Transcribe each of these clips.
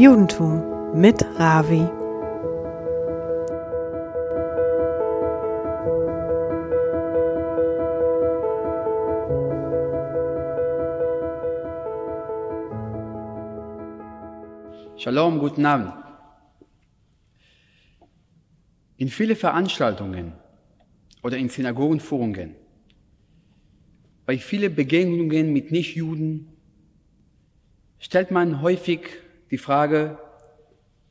Judentum mit Ravi. Shalom, guten Abend. In viele Veranstaltungen oder in Synagogenführungen, bei vielen Begegnungen mit Nichtjuden, stellt man häufig die Frage,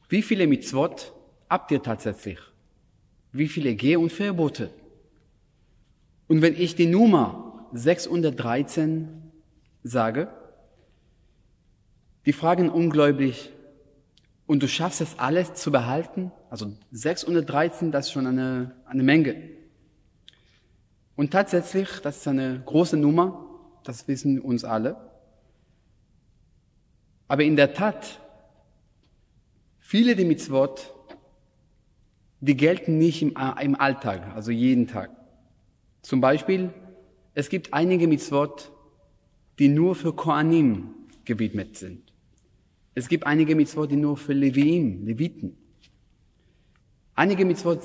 wie viele Mitzvot habt ihr tatsächlich? Wie viele Geh- und Verbote? Und wenn ich die Nummer 613 sage, die fragen ungläubig, und du schaffst es alles zu behalten? Also 613, das ist schon eine, eine Menge. Und tatsächlich, das ist eine große Nummer, das wissen uns alle. Aber in der Tat Viele der Mitzvot, die gelten nicht im, im Alltag, also jeden Tag. Zum Beispiel, es gibt einige Mitzvot, die nur für Koanim gewidmet sind. Es gibt einige Mitzvot, die nur für Leviim, Leviten. Einige Mitzvot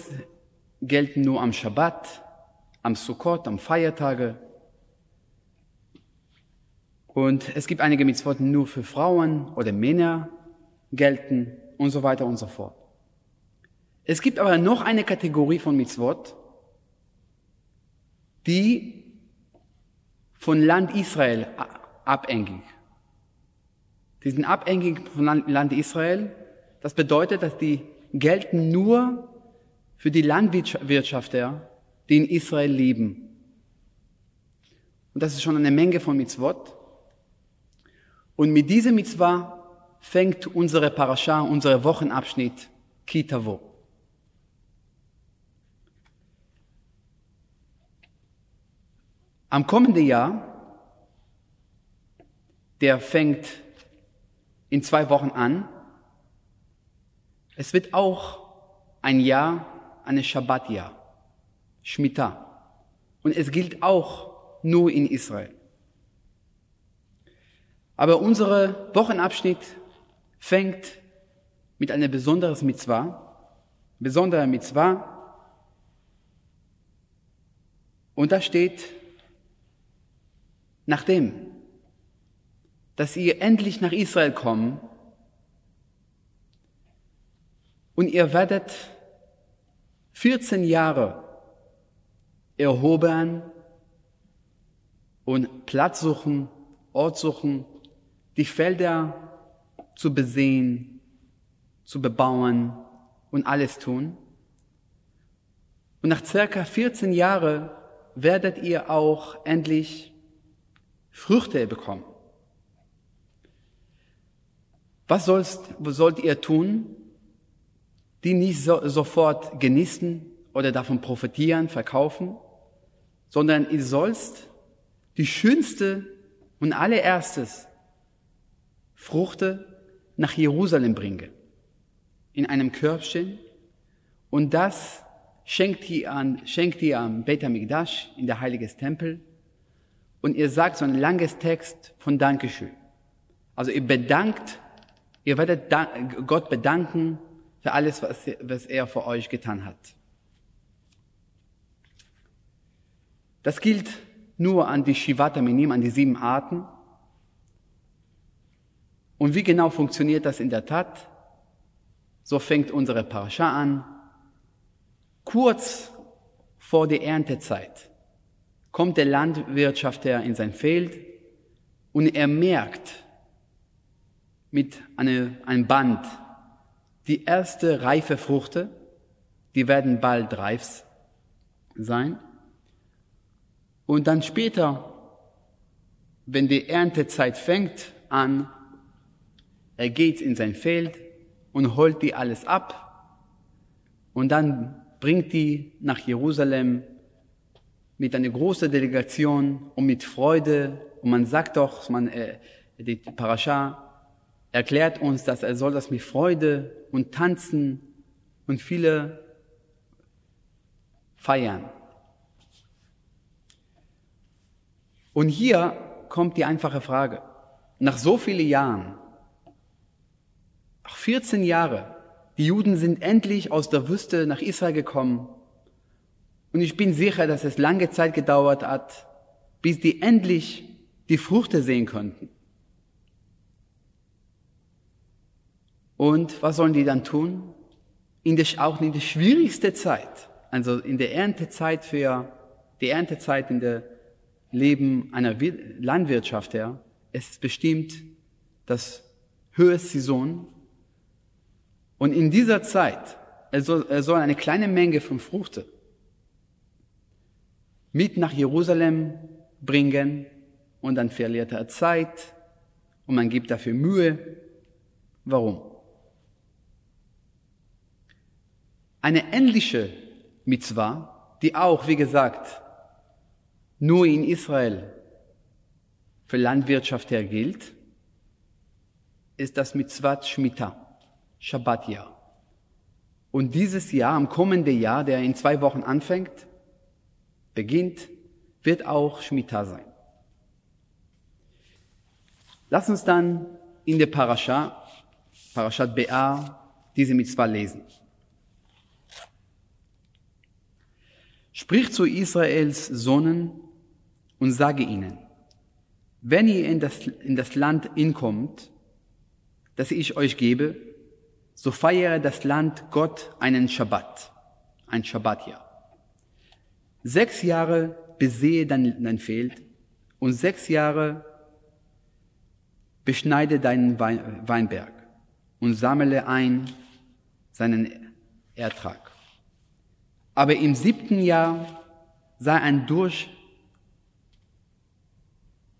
gelten nur am Shabbat, am Sukkot, am Feiertage. Und es gibt einige Mitzvot, nur für Frauen oder Männer gelten und so weiter und so fort. Es gibt aber noch eine Kategorie von Mitzvot, die von Land Israel abhängig. Die sind abhängig von Land Israel. Das bedeutet, dass die gelten nur für die Landwirtschafter, die in Israel leben. Und das ist schon eine Menge von Mitzvot. Und mit diesem Mitzvah fängt unsere Parascha, unser Wochenabschnitt Kitavo. Am kommenden Jahr, der fängt in zwei Wochen an, es wird auch ein Jahr, eine Shabbatjahr, Shemitah. Und es gilt auch nur in Israel. Aber unser Wochenabschnitt fängt mit einer besonderen Mitzvah, besonderer Mitzvah. Und da steht, nachdem, dass ihr endlich nach Israel kommt und ihr werdet 14 Jahre erhoben und Platz suchen, Ort suchen, die Felder zu besehen, zu bebauen und alles tun. Und nach circa 14 Jahren werdet ihr auch endlich Früchte bekommen. Was sollst, sollt ihr tun, die nicht so, sofort genießen oder davon profitieren, verkaufen, sondern ihr sollst die schönste und allererstes Fruchte nach Jerusalem bringe, in einem Körbchen, und das schenkt ihr an, schenkt ihr am Beit HaMikdash, in der heiliges Tempel, und ihr sagt so ein langes Text von Dankeschön. Also ihr bedankt, ihr werdet Gott bedanken für alles, was, was er für euch getan hat. Das gilt nur an die Shivata Minim, an die sieben Arten. Und wie genau funktioniert das in der Tat? So fängt unsere Parascha an. Kurz vor der Erntezeit kommt der Landwirtschafter in sein Feld und er merkt mit einem Band die erste reife Fruchte, die werden bald reif sein. Und dann später, wenn die Erntezeit fängt an, er geht in sein Feld und holt die alles ab und dann bringt die nach Jerusalem mit einer großen Delegation und mit Freude. Und man sagt doch, man, äh, die Parascha erklärt uns, dass er soll das mit Freude und Tanzen und viele feiern. Und hier kommt die einfache Frage. Nach so vielen Jahren, nach 14 Jahre, die Juden sind endlich aus der Wüste nach Israel gekommen. Und ich bin sicher, dass es lange Zeit gedauert hat, bis die endlich die Früchte sehen konnten. Und was sollen die dann tun? In der, auch in der schwierigsten Zeit, also in der Erntezeit für die Erntezeit in der Leben einer Landwirtschaft her, es ist bestimmt das Höchstsaison. Und in dieser Zeit, er soll, er soll eine kleine Menge von Früchte mit nach Jerusalem bringen und dann verliert er Zeit und man gibt dafür Mühe. Warum? Eine ähnliche Mitzvah, die auch, wie gesagt, nur in Israel für Landwirtschaft her gilt, ist das Mitzvat Shemitah, Shabbatjahr. Und dieses Jahr, am kommenden Jahr, der in zwei Wochen anfängt, beginnt, wird auch Shemitah sein. Lass uns dann in der Parascha, Parashat Be'ar, diese Mitzvah lesen. Sprich zu Israels Sohnen und sage ihnen, wenn ihr in das, in das Land inkommt, das ich euch gebe, so feiere das Land Gott einen Schabbat, ein Schabbatjahr. Sechs Jahre besehe dein, dein Feld und sechs Jahre beschneide deinen Weinberg und sammle ein seinen Ertrag. Aber im siebten Jahr sei ein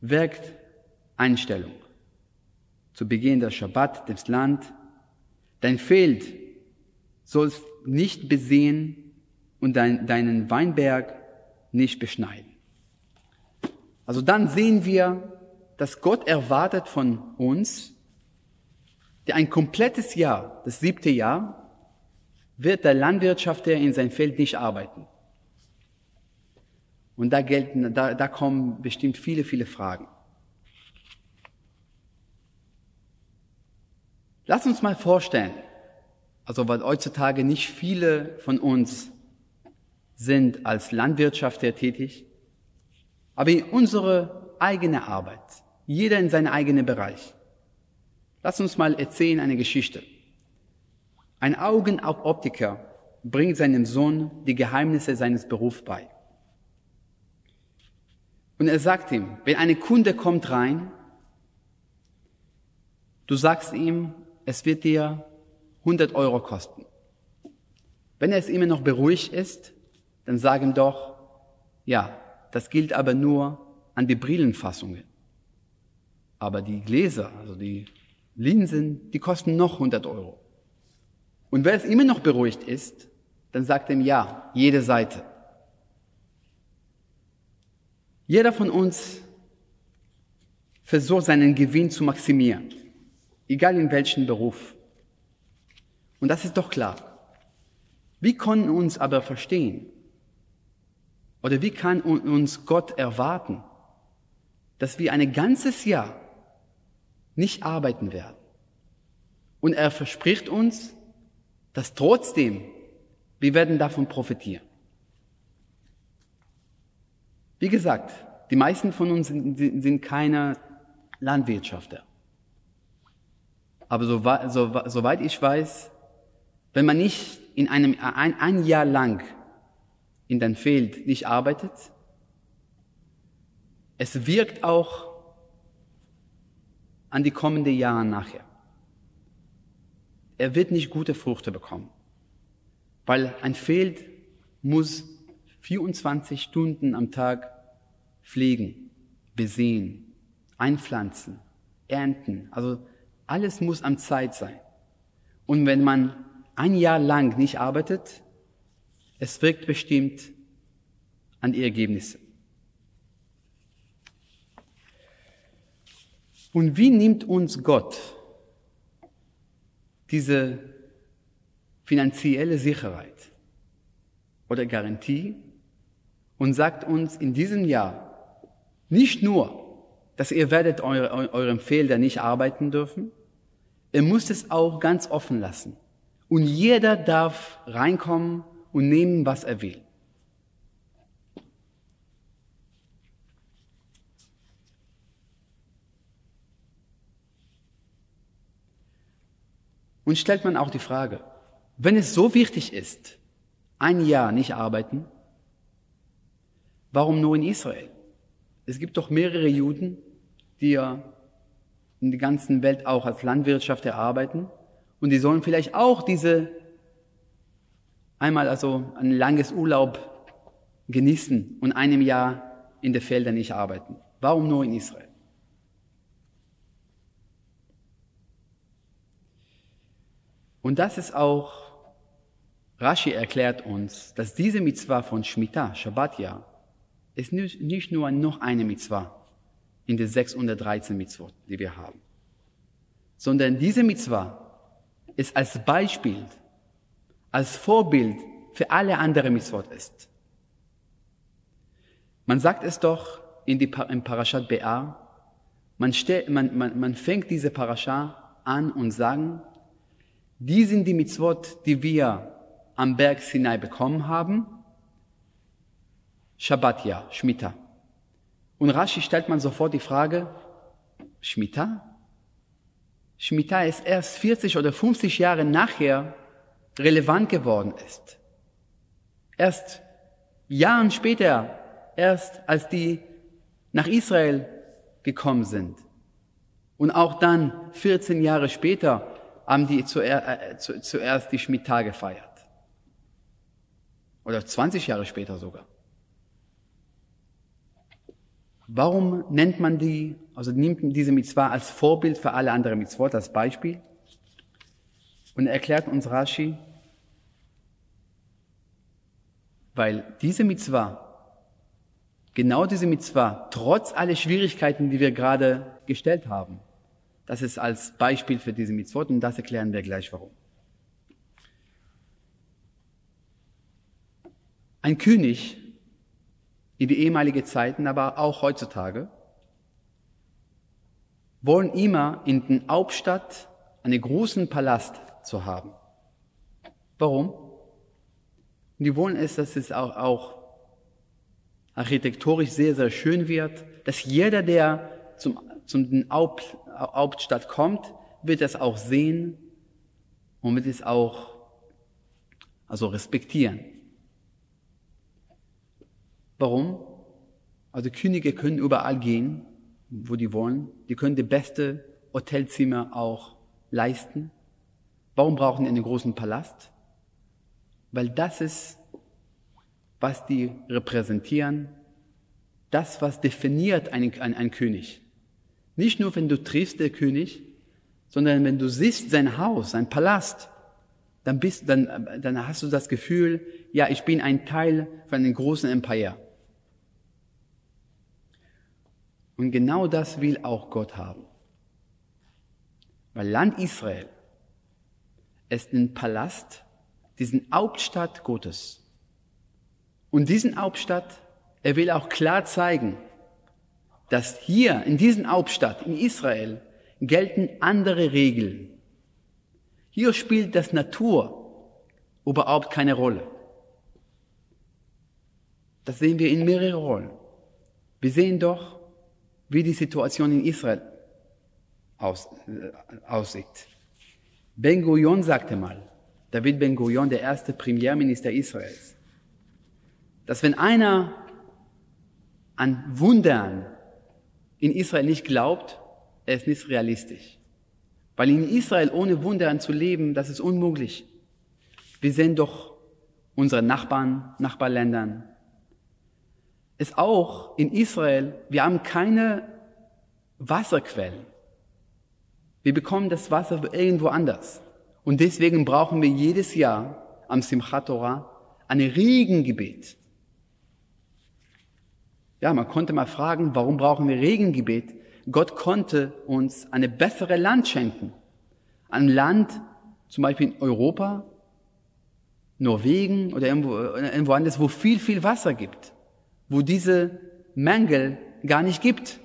Durchwerkeinstellung. Zu Beginn der Schabbat des Land. Dein Feld sollst nicht besehen und dein, deinen Weinberg nicht beschneiden. Also dann sehen wir, dass Gott erwartet von uns, der ein komplettes Jahr, das siebte Jahr, wird der Landwirtschafter in sein Feld nicht arbeiten. Und da gelten, da, da kommen bestimmt viele, viele Fragen. Lass uns mal vorstellen, also weil heutzutage nicht viele von uns sind als Landwirtschafter tätig, aber in unsere eigene Arbeit, jeder in seinem eigenen Bereich. Lass uns mal erzählen eine Geschichte. Ein Augenoptiker bringt seinem Sohn die Geheimnisse seines Berufs bei. Und er sagt ihm, wenn eine Kunde kommt rein, du sagst ihm, es wird dir 100 Euro kosten. Wenn er es immer noch beruhigt ist, dann sag ihm doch, ja, das gilt aber nur an die Brillenfassungen. Aber die Gläser, also die Linsen, die kosten noch 100 Euro. Und wenn es immer noch beruhigt ist, dann sagt ihm ja, jede Seite. Jeder von uns versucht seinen Gewinn zu maximieren, egal in welchem Beruf. Und das ist doch klar. Wie können uns aber verstehen? Oder wie kann uns Gott erwarten, dass wir ein ganzes Jahr nicht arbeiten werden? Und er verspricht uns, dass trotzdem wir werden davon profitieren. Wie gesagt, die meisten von uns sind, sind keine Landwirtschafter. Aber so, so, soweit ich weiß, wenn man nicht in einem ein, ein Jahr lang in dein Feld nicht arbeitet, es wirkt auch an die kommenden Jahre nachher er wird nicht gute Früchte bekommen. Weil ein Feld muss 24 Stunden am Tag pflegen, besehen, einpflanzen, ernten. Also alles muss am Zeit sein. Und wenn man ein Jahr lang nicht arbeitet, es wirkt bestimmt an die Ergebnisse. Und wie nimmt uns Gott diese finanzielle Sicherheit. oder Garantie und sagt uns in diesem Jahr nicht nur, dass ihr werdet eure, eurem Fehler nicht arbeiten dürfen, ihr müsst es auch ganz offen lassen. Und jeder darf reinkommen und nehmen, was er will. Und stellt man auch die Frage, wenn es so wichtig ist, ein Jahr nicht arbeiten, warum nur in Israel? Es gibt doch mehrere Juden, die ja in der ganzen Welt auch als Landwirtschaft arbeiten und die sollen vielleicht auch diese einmal also ein langes Urlaub genießen und einem Jahr in den Feldern nicht arbeiten. Warum nur in Israel? Und das ist auch, Rashi erklärt uns, dass diese Mitzvah von Shemitah, Shabbatja, ist nicht nur noch eine Mitzvah in den 613 Mitzvot, die wir haben, sondern diese Mitzvah ist als Beispiel, als Vorbild für alle anderen Mitzvot ist. Man sagt es doch in die, im Parashat Be'ar, man, man, man, man fängt diese Parascha an und sagen, die sind die Mitzvot, die wir am Berg Sinai bekommen haben. Shabbatja, Shmita. Und Rashi stellt man sofort die Frage, Shmita? Shmita ist erst 40 oder 50 Jahre nachher relevant geworden ist. Erst Jahren später, erst als die nach Israel gekommen sind. Und auch dann 14 Jahre später haben die äh, zuerst die Shemitah gefeiert. Oder 20 Jahre später sogar. Warum nennt man die, also nimmt diese Mitzvah als Vorbild für alle anderen Mitzvot, als Beispiel? Und erklärt uns Rashi, weil diese Mitzvah, genau diese Mitzvah, trotz aller Schwierigkeiten, die wir gerade gestellt haben, das ist als Beispiel für diese Mitzvot und das erklären wir gleich warum. Ein König in die ehemalige Zeiten, aber auch heutzutage, wollen immer in den Hauptstadt einen großen Palast zu haben. Warum? die wollen es, dass es auch, auch architekturisch sehr, sehr schön wird, dass jeder, der zum, zum Haupt, Hauptstadt kommt, wird es auch sehen und wird es auch also respektieren. Warum? Also Könige können überall gehen, wo die wollen. Die können die beste Hotelzimmer auch leisten. Warum brauchen die einen großen Palast? Weil das ist, was die repräsentieren, das, was definiert einen, einen, einen König. Nicht nur, wenn du triffst der König, sondern wenn du siehst sein Haus, sein Palast, dann bist, dann, dann hast du das Gefühl, ja, ich bin ein Teil von einem großen Empire. Und genau das will auch Gott haben. Weil Land Israel ist ein Palast, diesen Hauptstadt Gottes. Und diesen Hauptstadt, er will auch klar zeigen, dass hier in diesem Hauptstadt, in Israel, gelten andere Regeln. Hier spielt das Natur überhaupt keine Rolle. Das sehen wir in mehreren Rollen. Wir sehen doch, wie die Situation in Israel aus, äh, aussieht. Ben Gurion sagte mal, David Ben Gurion, der erste Premierminister Israels, dass wenn einer an Wundern in Israel nicht glaubt, er ist nicht realistisch. Weil in Israel ohne Wundern zu leben, das ist unmöglich. Wir sehen doch unsere Nachbarn, Nachbarländern. Es auch in Israel, wir haben keine Wasserquellen. Wir bekommen das Wasser irgendwo anders. Und deswegen brauchen wir jedes Jahr am Simchat Torah ein Regengebet. Ja, man konnte mal fragen, warum brauchen wir Regengebet? Gott konnte uns eine bessere Land schenken. Ein Land, zum Beispiel in Europa, Norwegen oder irgendwo, irgendwo anders, wo viel, viel Wasser gibt, wo diese Mängel gar nicht gibt.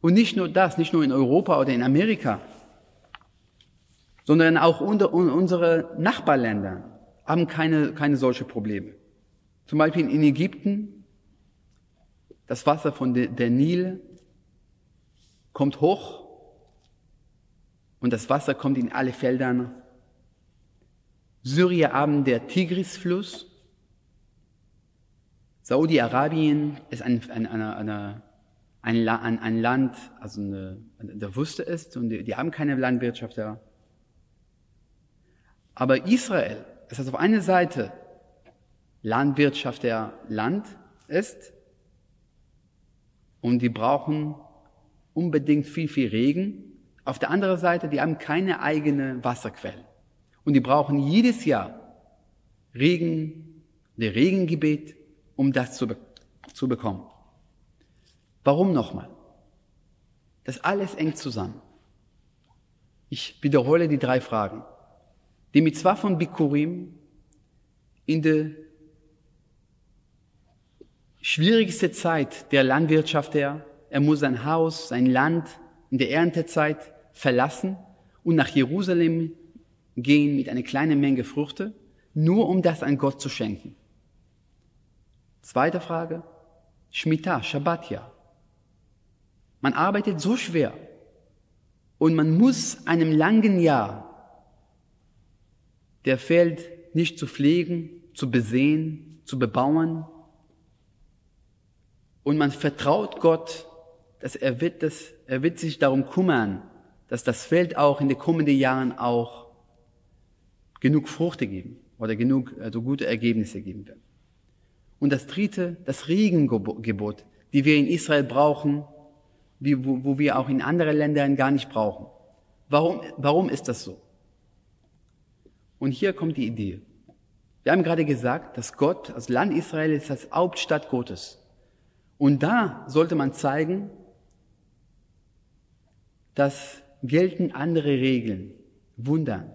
Und nicht nur das, nicht nur in Europa oder in Amerika, sondern auch unter, unsere Nachbarländer haben keine, keine solche Probleme. Zum Beispiel in Ägypten, das Wasser von der, der Nil kommt hoch und das Wasser kommt in alle Feldern. Syrien haben der Tigrisfluss. Saudi-Arabien ist ein, ein, ein, ein, ein Land, also eine, der Wüste ist und die, die haben keine Landwirtschaft da. Aber Israel ist also auf einer Seite Landwirtschaft der Land ist und die brauchen unbedingt viel, viel Regen. Auf der anderen Seite, die haben keine eigene Wasserquelle. Und die brauchen jedes Jahr Regen, der Regengebet, um das zu, be zu bekommen. Warum nochmal? Das alles eng zusammen. Ich wiederhole die drei Fragen. Die Mitzvah von Bikurim in der schwierigste Zeit der Landwirtschaft her. Er muss sein Haus, sein Land in der Erntezeit verlassen und nach Jerusalem gehen mit einer kleinen Menge Früchte, nur um das an Gott zu schenken. Zweite Frage. Shemitah, Shabbatja. Man arbeitet so schwer und man muss einem langen Jahr der Feld nicht zu pflegen, zu besehen, zu bebauen, und man vertraut Gott, dass er wird, das, er wird sich darum kümmern, dass das Feld auch in den kommenden Jahren auch genug Fruchte geben oder genug also gute Ergebnisse geben wird. Und das dritte, das Regengebot, die wir in Israel brauchen, wie, wo, wo wir auch in anderen Ländern gar nicht brauchen. Warum, warum ist das so? Und hier kommt die Idee. Wir haben gerade gesagt, dass Gott, das Land Israel ist das Hauptstadt Gottes. Und da sollte man zeigen, dass gelten andere Regeln, Wundern.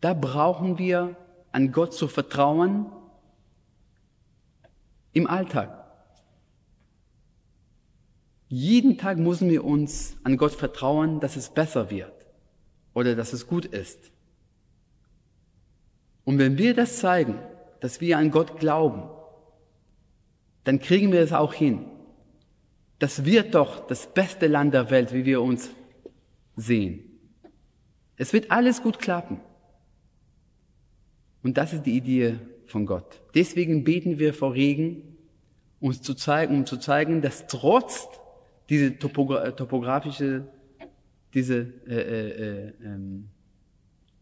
Da brauchen wir an Gott zu vertrauen im Alltag. Jeden Tag müssen wir uns an Gott vertrauen, dass es besser wird oder dass es gut ist. Und wenn wir das zeigen, dass wir an Gott glauben, dann kriegen wir es auch hin. Das wird doch das beste Land der Welt, wie wir uns sehen. Es wird alles gut klappen. Und das ist die Idee von Gott. Deswegen beten wir vor Regen, uns zu zeigen, um zu zeigen, dass trotz diese topogra topografische, diese äh, äh, äh, ähm,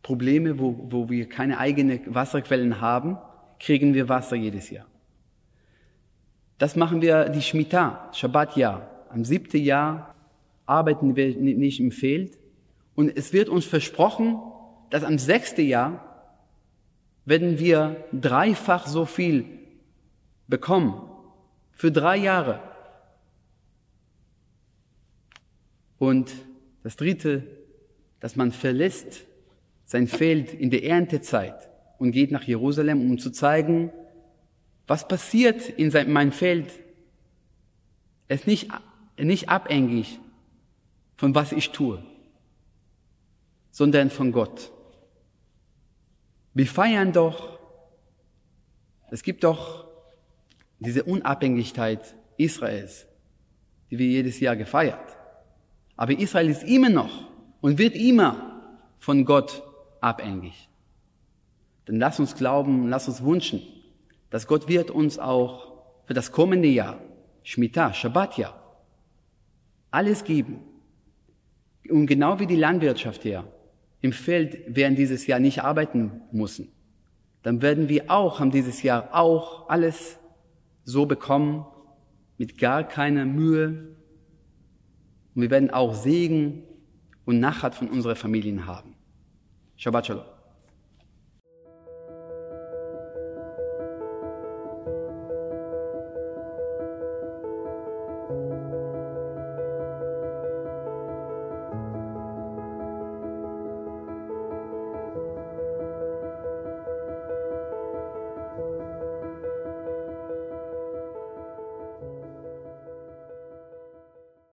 Probleme, wo, wo wir keine eigenen Wasserquellen haben, kriegen wir Wasser jedes Jahr. Das machen wir die Shemitah, Shabbat-Jahr. Am siebten Jahr arbeiten wir nicht im Feld. Und es wird uns versprochen, dass am sechsten Jahr werden wir dreifach so viel bekommen. Für drei Jahre. Und das dritte, dass man verlässt sein Feld in der Erntezeit und geht nach Jerusalem, um zu zeigen, was passiert in meinem Feld, ist nicht, nicht abhängig von was ich tue, sondern von Gott. Wir feiern doch, es gibt doch diese Unabhängigkeit Israels, die wir jedes Jahr gefeiert. Aber Israel ist immer noch und wird immer von Gott abhängig. Dann lass uns glauben, lass uns wünschen, dass Gott wird uns auch für das kommende Jahr, Shemitah, Shabbatjahr, alles geben. Und genau wie die Landwirtschaft hier im Feld werden dieses Jahr nicht arbeiten müssen, dann werden wir auch, haben dieses Jahr auch alles so bekommen, mit gar keiner Mühe. Und wir werden auch Segen und Nachhat von unseren Familien haben. Shabbat Shalom.